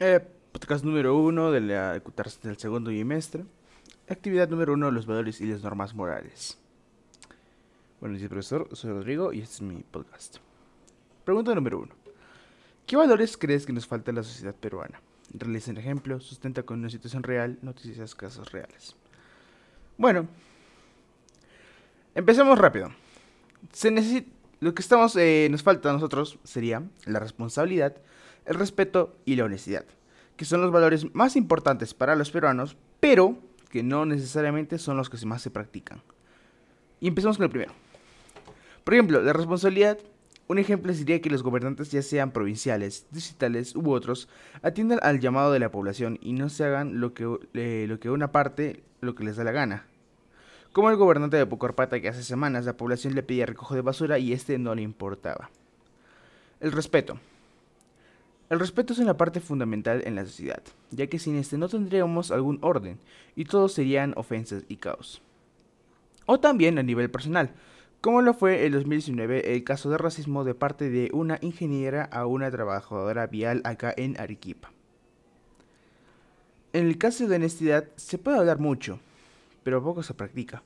Eh, podcast número uno de la, del segundo bimestre. Actividad número uno, los valores y las normas morales. Bueno, dice profesor, soy Rodrigo y este es mi podcast. Pregunta número uno. ¿Qué valores crees que nos falta en la sociedad peruana? Realiza un ejemplo, sustenta con una situación real, noticias, casos reales. Bueno, empecemos rápido. Se necesita, lo que estamos, eh, nos falta a nosotros sería la responsabilidad, el respeto y la honestidad, que son los valores más importantes para los peruanos, pero que no necesariamente son los que más se practican. Y empecemos con el primero. Por ejemplo, la responsabilidad un ejemplo sería que los gobernantes, ya sean provinciales, distritales u otros, atiendan al llamado de la población y no se hagan lo que, eh, lo que una parte, lo que les da la gana. Como el gobernante de Pucorpata que hace semanas la población le pedía recojo de basura y este no le importaba. El respeto. El respeto es una parte fundamental en la sociedad, ya que sin este no tendríamos algún orden y todos serían ofensas y caos. O también a nivel personal, como lo fue en 2019 el caso de racismo de parte de una ingeniera a una trabajadora vial acá en Arequipa. En el caso de honestidad se puede hablar mucho, pero poco se practica.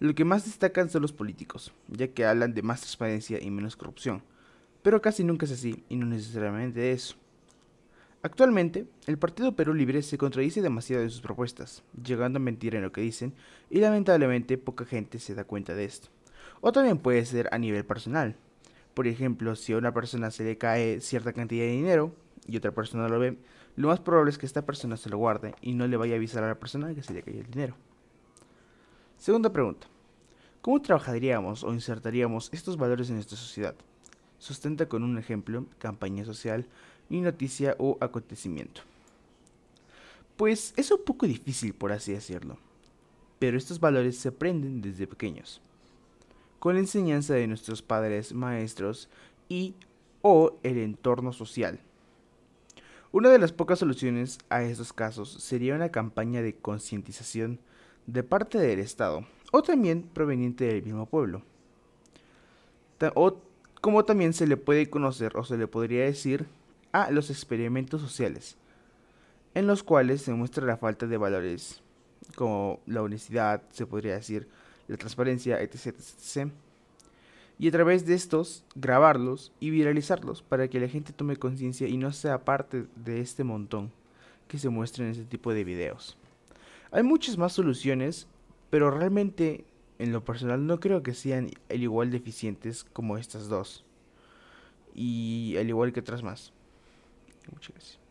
Lo que más destacan son los políticos, ya que hablan de más transparencia y menos corrupción, pero casi nunca es así y no necesariamente eso. Actualmente, el Partido Perú Libre se contradice demasiado en sus propuestas, llegando a mentir en lo que dicen, y lamentablemente poca gente se da cuenta de esto. O también puede ser a nivel personal. Por ejemplo, si a una persona se le cae cierta cantidad de dinero y otra persona lo ve, lo más probable es que esta persona se lo guarde y no le vaya a avisar a la persona que se le cae el dinero. Segunda pregunta. ¿Cómo trabajaríamos o insertaríamos estos valores en nuestra sociedad? Sustenta con un ejemplo, campaña social y noticia o acontecimiento. Pues es un poco difícil por así decirlo, pero estos valores se aprenden desde pequeños con la enseñanza de nuestros padres, maestros y o el entorno social. Una de las pocas soluciones a estos casos sería una campaña de concientización de parte del Estado o también proveniente del mismo pueblo. O como también se le puede conocer o se le podría decir a los experimentos sociales, en los cuales se muestra la falta de valores como la honestidad, se podría decir, la transparencia, etc, etc. Y a través de estos, grabarlos y viralizarlos para que la gente tome conciencia y no sea parte de este montón que se muestra en este tipo de videos. Hay muchas más soluciones, pero realmente en lo personal no creo que sean al igual de como estas dos. Y al igual que otras más. Muchas gracias.